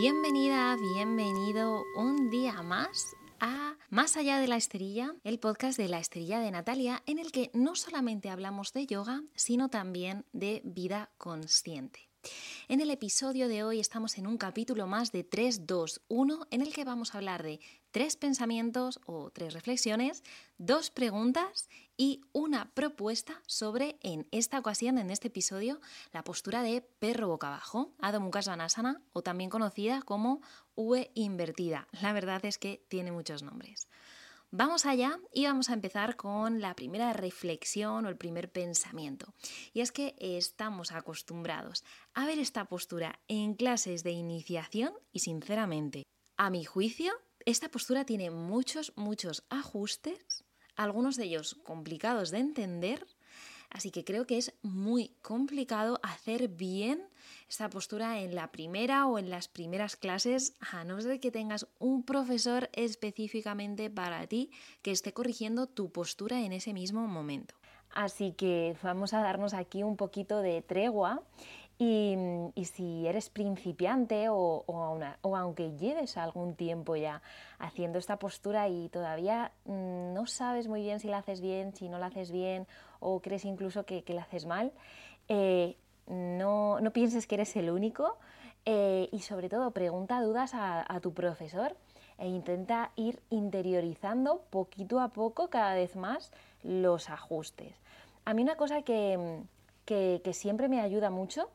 Bienvenida, bienvenido un día más a Más allá de la esterilla, el podcast de la esterilla de Natalia, en el que no solamente hablamos de yoga, sino también de vida consciente. En el episodio de hoy estamos en un capítulo más de 3, 2, 1 en el que vamos a hablar de tres pensamientos o tres reflexiones, dos preguntas y una propuesta sobre, en esta ocasión, en este episodio, la postura de perro boca abajo, Adho Mukha Svanasana o también conocida como V invertida. La verdad es que tiene muchos nombres. Vamos allá y vamos a empezar con la primera reflexión o el primer pensamiento. Y es que estamos acostumbrados a ver esta postura en clases de iniciación y sinceramente, a mi juicio, esta postura tiene muchos, muchos ajustes, algunos de ellos complicados de entender Así que creo que es muy complicado hacer bien esta postura en la primera o en las primeras clases, a no ser que tengas un profesor específicamente para ti que esté corrigiendo tu postura en ese mismo momento. Así que vamos a darnos aquí un poquito de tregua y, si eres principiante o, aunque lleves algún tiempo ya haciendo esta postura y todavía mm, no sabes muy bien si la haces bien, si no la haces bien o crees incluso que, la haces mal, eh, no, pienses que eres el único eh, y sobre todo pregunta dudas a, tu profesor e intenta ir interiorizando poquito a poco cada vez más los ajustes. A mí una cosa que siempre me ayuda mucho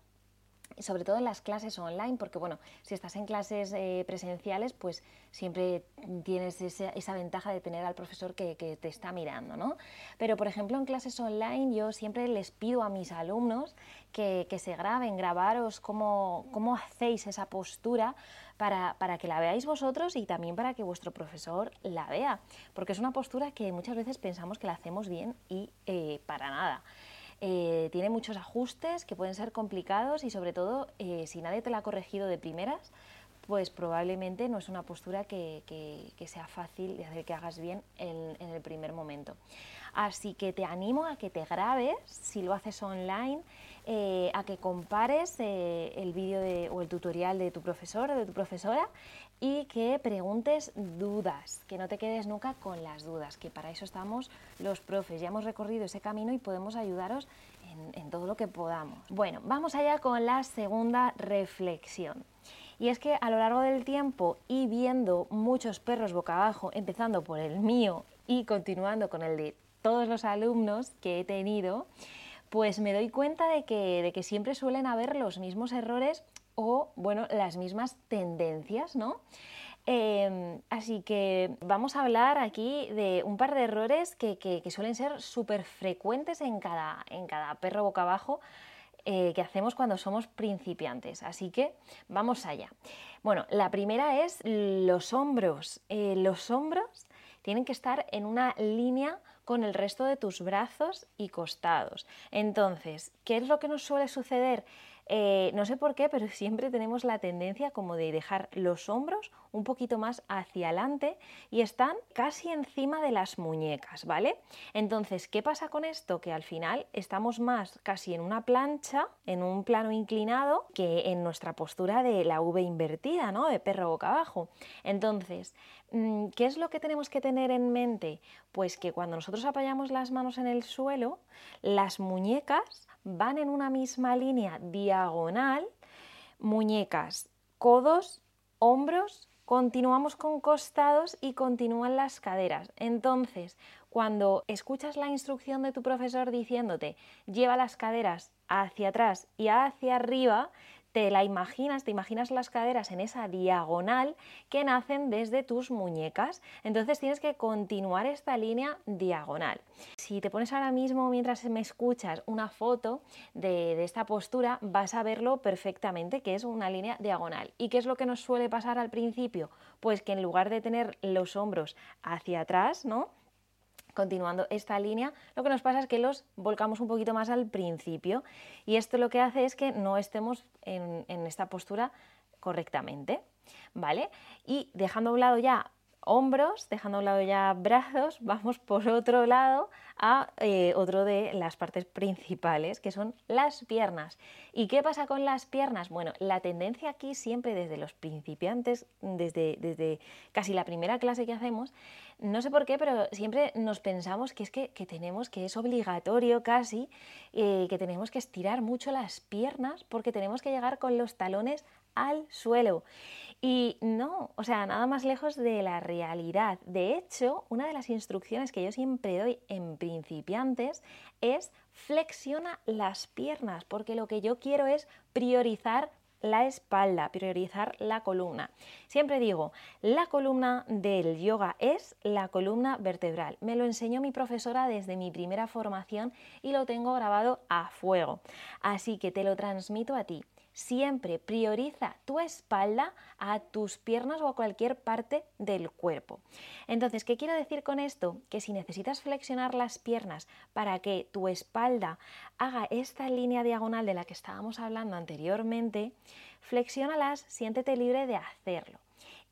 sobre todo en las clases online, porque bueno, si estás en clases eh, presenciales, pues siempre tienes esa, ventaja de tener al profesor que, te está mirando, ¿no? Pero por ejemplo en clases online yo siempre les pido a mis alumnos que, se graben, grabaros cómo, cómo hacéis esa postura para, que la veáis vosotros y también para que vuestro profesor la vea, porque es una postura que muchas veces pensamos que la hacemos bien y eh, para nada. Eh, tiene muchos ajustes que pueden ser complicados y sobre todo eh, si nadie te la ha corregido de primeras, pues probablemente no es una postura que, sea fácil de hacer que hagas bien en, el primer momento. Así que te animo a que te grabes, si lo haces online, eh, a que compares el vídeo o el tutorial de tu profesor o de tu profesora y que preguntes dudas, que no te quedes nunca con las dudas, que para eso estamos los profes. Ya hemos recorrido ese camino y podemos ayudaros en, todo lo que podamos. Bueno, vamos allá con la segunda reflexión. Y es que a lo largo del tiempo y viendo muchos perros boca abajo, empezando por el mío y continuando con el de todos los alumnos que he tenido, pues me doy cuenta de que, de que siempre suelen haber los mismos errores o, bueno, las mismas tendencias, ¿no? Em, así que vamos a hablar aquí de un par de errores que, suelen ser súper frecuentes en cada, en cada perro boca abajo eh, que hacemos cuando somos principiantes. Así que vamos allá. Bueno, la primera es los hombros. Eh, los hombros tienen que estar en una línea con el resto de tus brazos y costados. Entonces, ¿qué es lo que nos suele suceder? Eh, no sé por qué, pero siempre tenemos la tendencia como de dejar los hombros un poquito más hacia adelante y están casi encima de las muñecas, ¿vale? Entonces, ¿qué pasa con esto? Que al final estamos más casi en una plancha, en un plano inclinado, que en nuestra postura de la V invertida, ¿no? De perro boca abajo. Entonces, mm, ¿qué es lo que tenemos que tener en mente? Pues que cuando nosotros apoyamos las manos en el suelo, las muñecas van en una misma línea diagonal, muñecas, codos, hombros, continuamos con costados y continúan las caderas. Entonces, cuando escuchas la instrucción de tu profesor diciéndote lleva las caderas hacia atrás y hacia arriba, te la imaginas, te imaginas las caderas en esa diagonal que nacen desde tus muñecas. Entonces tienes que continuar esta línea diagonal. Si te pones ahora mismo mientras me escuchas una foto de, esta postura, vas a verlo perfectamente, que es una línea diagonal. ¿Y qué es lo que nos suele pasar al principio? Pues que en lugar de tener los hombros hacia atrás, ¿no? Continuando esta línea, lo que nos pasa es que los volcamos un poquito más al principio y esto lo que hace es que no estemos en, esta postura correctamente, ¿vale? Y dejando a un lado ya hombros, dejando a un lado ya brazos, vamos por otro lado a eh, otro de las partes principales, que son las piernas. ¿Y qué pasa con las piernas? Bueno, la tendencia aquí siempre desde los principiantes, desde, desde casi la primera clase que hacemos, no sé por qué, pero siempre nos pensamos que es que, tenemos, que es obligatorio casi, eh, que tenemos que estirar mucho las piernas porque tenemos que llegar con los talones al suelo. Y no, o sea, nada más lejos de la realidad. De hecho, una de las instrucciones que yo siempre doy en principiantes es flexiona las piernas, porque lo que yo quiero es priorizar la espalda, priorizar la columna. Siempre digo, la columna del yoga es la columna vertebral. Me lo enseñó mi profesora desde mi primera formación y lo tengo grabado a fuego. Así que te lo transmito a ti siempre prioriza tu espalda a tus piernas o a cualquier parte del cuerpo. Entonces, ¿qué quiero decir con esto? Que si necesitas flexionar las piernas para que tu espalda haga esta línea diagonal de la que estábamos hablando anteriormente, flexiónalas, siéntete libre de hacerlo.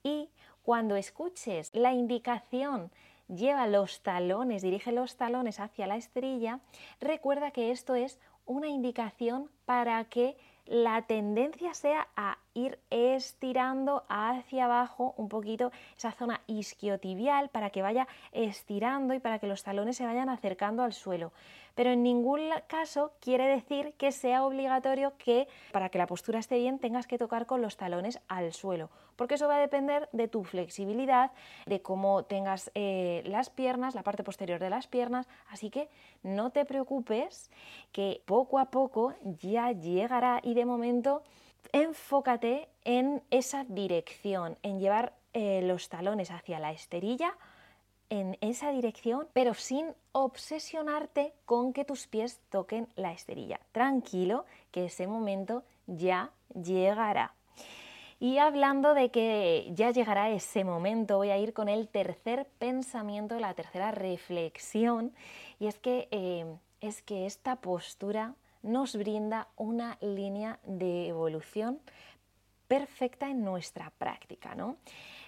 Y cuando escuches la indicación lleva los talones, dirige los talones hacia la estrella, recuerda que esto es una indicación para que la tendencia sea a ir estirando hacia abajo un poquito esa zona isquiotibial para que vaya estirando y para que los talones se vayan acercando al suelo. Pero en ningún caso quiere decir que sea obligatorio que para que la postura esté bien tengas que tocar con los talones al suelo, porque eso va a depender de tu flexibilidad, de cómo tengas eh, las piernas, la parte posterior de las piernas, así que no te preocupes que poco a poco ya llegará y de momento enfócate en esa dirección, en llevar eh, los talones hacia la esterilla, en esa dirección, pero sin obsesionarte con que tus pies toquen la esterilla. Tranquilo, que ese momento ya llegará. Y hablando de que ya llegará ese momento, voy a ir con el tercer pensamiento, la tercera reflexión, y es que, eh, es que esta postura nos brinda una línea de evolución perfecta en nuestra práctica. ¿no?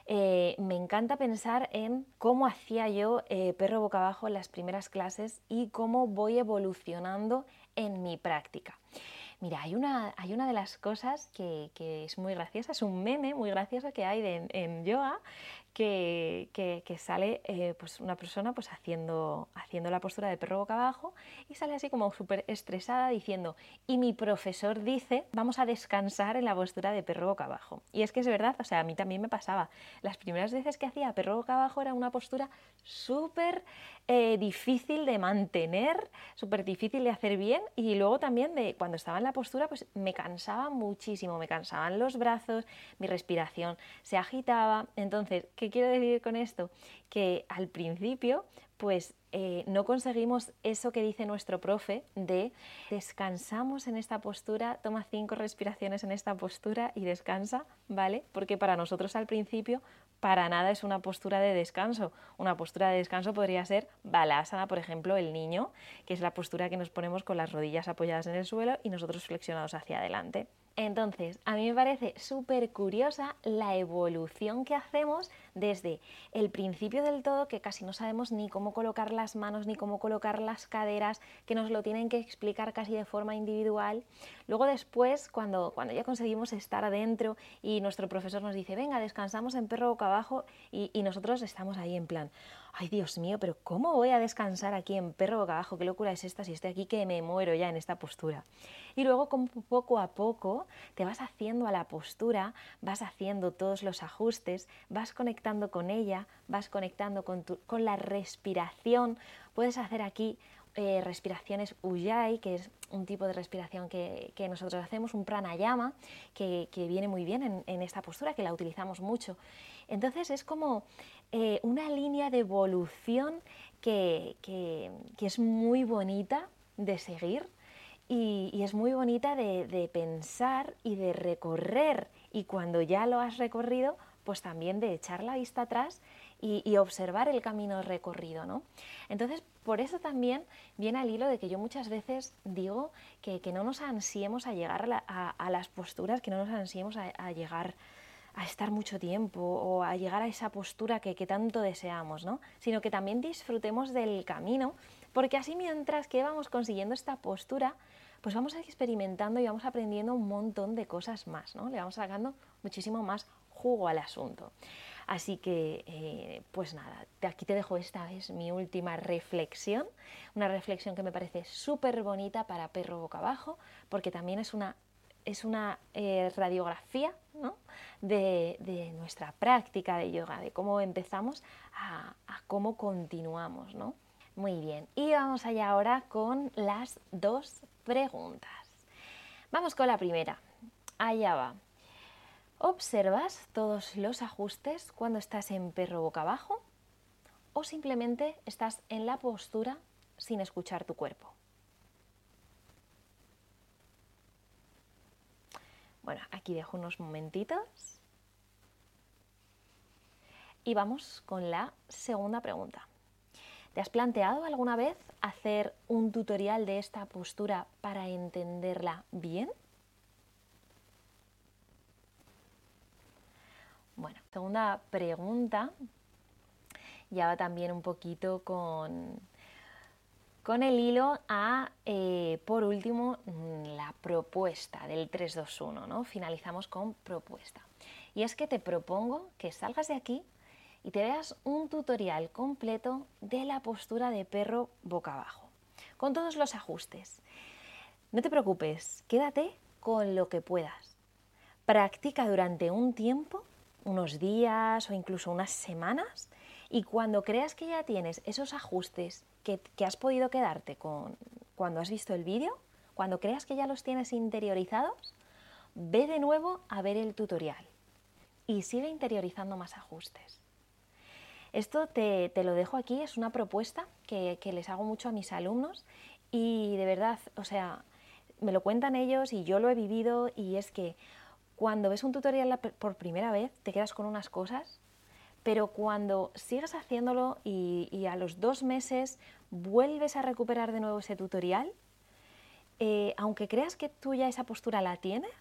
Eh, me encanta pensar en cómo hacía yo eh, perro boca abajo en las primeras clases y cómo voy evolucionando en mi práctica. Mira, hay una, hay una de las cosas que, es muy graciosa, es un meme muy gracioso que hay en yoga, que, sale eh, pues una persona pues haciendo, haciendo la postura de perro boca abajo y sale así como súper estresada diciendo, y mi profesor dice, vamos a descansar en la postura de perro boca abajo. Y es que es verdad, o sea, a mí también me pasaba. Las primeras veces que hacía perro boca abajo era una postura súper eh, difícil de mantener, súper difícil de hacer bien y luego también de cuando estaba en la postura pues me cansaba muchísimo, me cansaban los brazos, mi respiración se agitaba. Entonces, ¿qué quiero decir con esto? Que al principio pues eh, no conseguimos eso que dice nuestro profe de descansamos en esta postura, toma cinco respiraciones en esta postura y descansa, ¿vale? Porque para nosotros al principio para nada es una postura de descanso. Una postura de descanso podría ser balasana, por ejemplo, el niño, que es la postura que nos ponemos con las rodillas apoyadas en el suelo y nosotros flexionados hacia adelante. Entonces, a mí me parece súper curiosa la evolución que hacemos desde el principio del todo, que casi no sabemos ni cómo colocar las manos ni cómo colocar las caderas, que nos lo tienen que explicar casi de forma individual. Luego después, cuando, cuando ya conseguimos estar adentro y nuestro profesor nos dice, venga, descansamos en perro boca abajo y, y nosotros estamos ahí en plan, ay Dios mío, pero ¿cómo voy a descansar aquí en perro boca abajo? ¿Qué locura es esta si estoy aquí que me muero ya en esta postura? Y luego poco a poco te vas haciendo a la postura, vas haciendo todos los ajustes, vas conectando con ella, vas conectando con, con la respiración. Puedes hacer aquí eh, respiraciones Ujjayi, que es un tipo de respiración que, nosotros hacemos, un pranayama, que, que viene muy bien en, esta postura, que la utilizamos mucho. Entonces es como eh, una línea de evolución que, es muy bonita de seguir y, es muy bonita de, pensar y de recorrer. Y cuando ya lo has recorrido, pues también de echar la vista atrás y, observar el camino recorrido. ¿no? Entonces, por eso también viene al hilo de que yo muchas veces digo que, no nos ansiemos a llegar a, las posturas, que no nos ansiemos a, llegar a estar mucho tiempo o a llegar a esa postura que, tanto deseamos, ¿no? sino que también disfrutemos del camino, porque así mientras que vamos consiguiendo esta postura, pues vamos experimentando y vamos aprendiendo un montón de cosas más, ¿no? le vamos sacando muchísimo más jugo al asunto. Así que, eh, pues nada, aquí te dejo esta es mi última reflexión, una reflexión que me parece súper bonita para perro boca abajo, porque también es una es una eh, radiografía de, nuestra práctica de yoga, de cómo empezamos a, cómo continuamos. ¿no? Muy bien, y vamos allá ahora con las dos preguntas. Vamos con la primera. Allá va. ¿Observas todos los ajustes cuando estás en perro boca abajo? ¿O simplemente estás en la postura sin escuchar tu cuerpo? Bueno, aquí dejo unos momentitos. Y vamos con la segunda pregunta. ¿Te has planteado alguna vez hacer un tutorial de esta postura para entenderla bien? Bueno, segunda pregunta ya va también un poquito con con el hilo a, eh, por último, mm, la propuesta del 321, ¿no? Finalizamos con propuesta. Y es que te propongo que salgas de aquí y te veas un tutorial completo de la postura de perro boca abajo, con todos los ajustes. No te preocupes, quédate con lo que puedas. Practica durante un tiempo, unos días o incluso unas semanas, y cuando creas que ya tienes esos ajustes que, has podido quedarte con cuando has visto el vídeo, cuando creas que ya los tienes interiorizados, ve de nuevo a ver el tutorial y sigue interiorizando más ajustes. Esto te, lo dejo aquí, es una propuesta que, que, les hago mucho a mis alumnos y de verdad, o sea, me lo cuentan ellos y yo lo he vivido y es que cuando ves un tutorial por primera vez te quedas con unas cosas pero cuando sigues haciéndolo y, a los dos meses vuelves a recuperar de nuevo ese tutorial, eh, aunque creas que tú ya esa postura la tienes,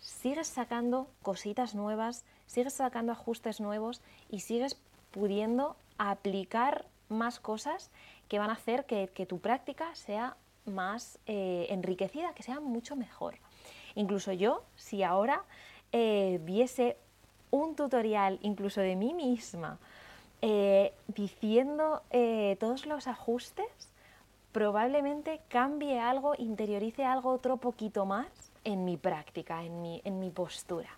sigues sacando cositas nuevas, sigues sacando ajustes nuevos y sigues pudiendo aplicar más cosas que van a hacer que, tu práctica sea más eh, enriquecida, que sea mucho mejor. Incluso yo, si ahora eh, viese un tutorial incluso de mí misma eh, diciendo eh, todos los ajustes, probablemente cambie algo, interiorice algo otro poquito más en mi práctica, en mi, en mi postura.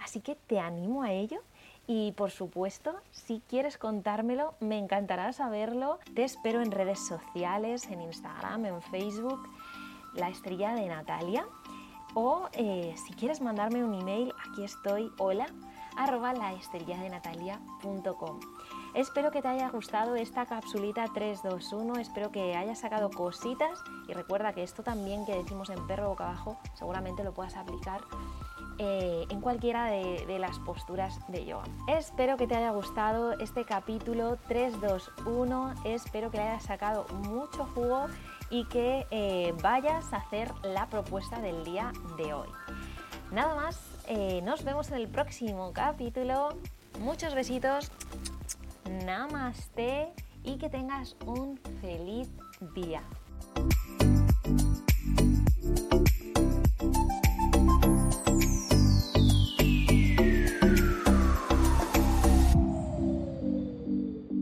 Así que te animo a ello y por supuesto, si quieres contármelo, me encantará saberlo. Te espero en redes sociales, en Instagram, en Facebook, la estrella de Natalia. O eh, si quieres mandarme un email, aquí estoy, hola arroba laestrelladnatalia.com. Espero que te haya gustado esta capsulita 321, espero que hayas sacado cositas y recuerda que esto también que decimos en perro boca abajo seguramente lo puedas aplicar eh, en cualquiera de, las posturas de yoga. Espero que te haya gustado este capítulo 321, espero que le hayas sacado mucho jugo y que eh, vayas a hacer la propuesta del día de hoy. Nada más, eh, nos vemos en el próximo capítulo. Muchos besitos. Namaste y que tengas un feliz día.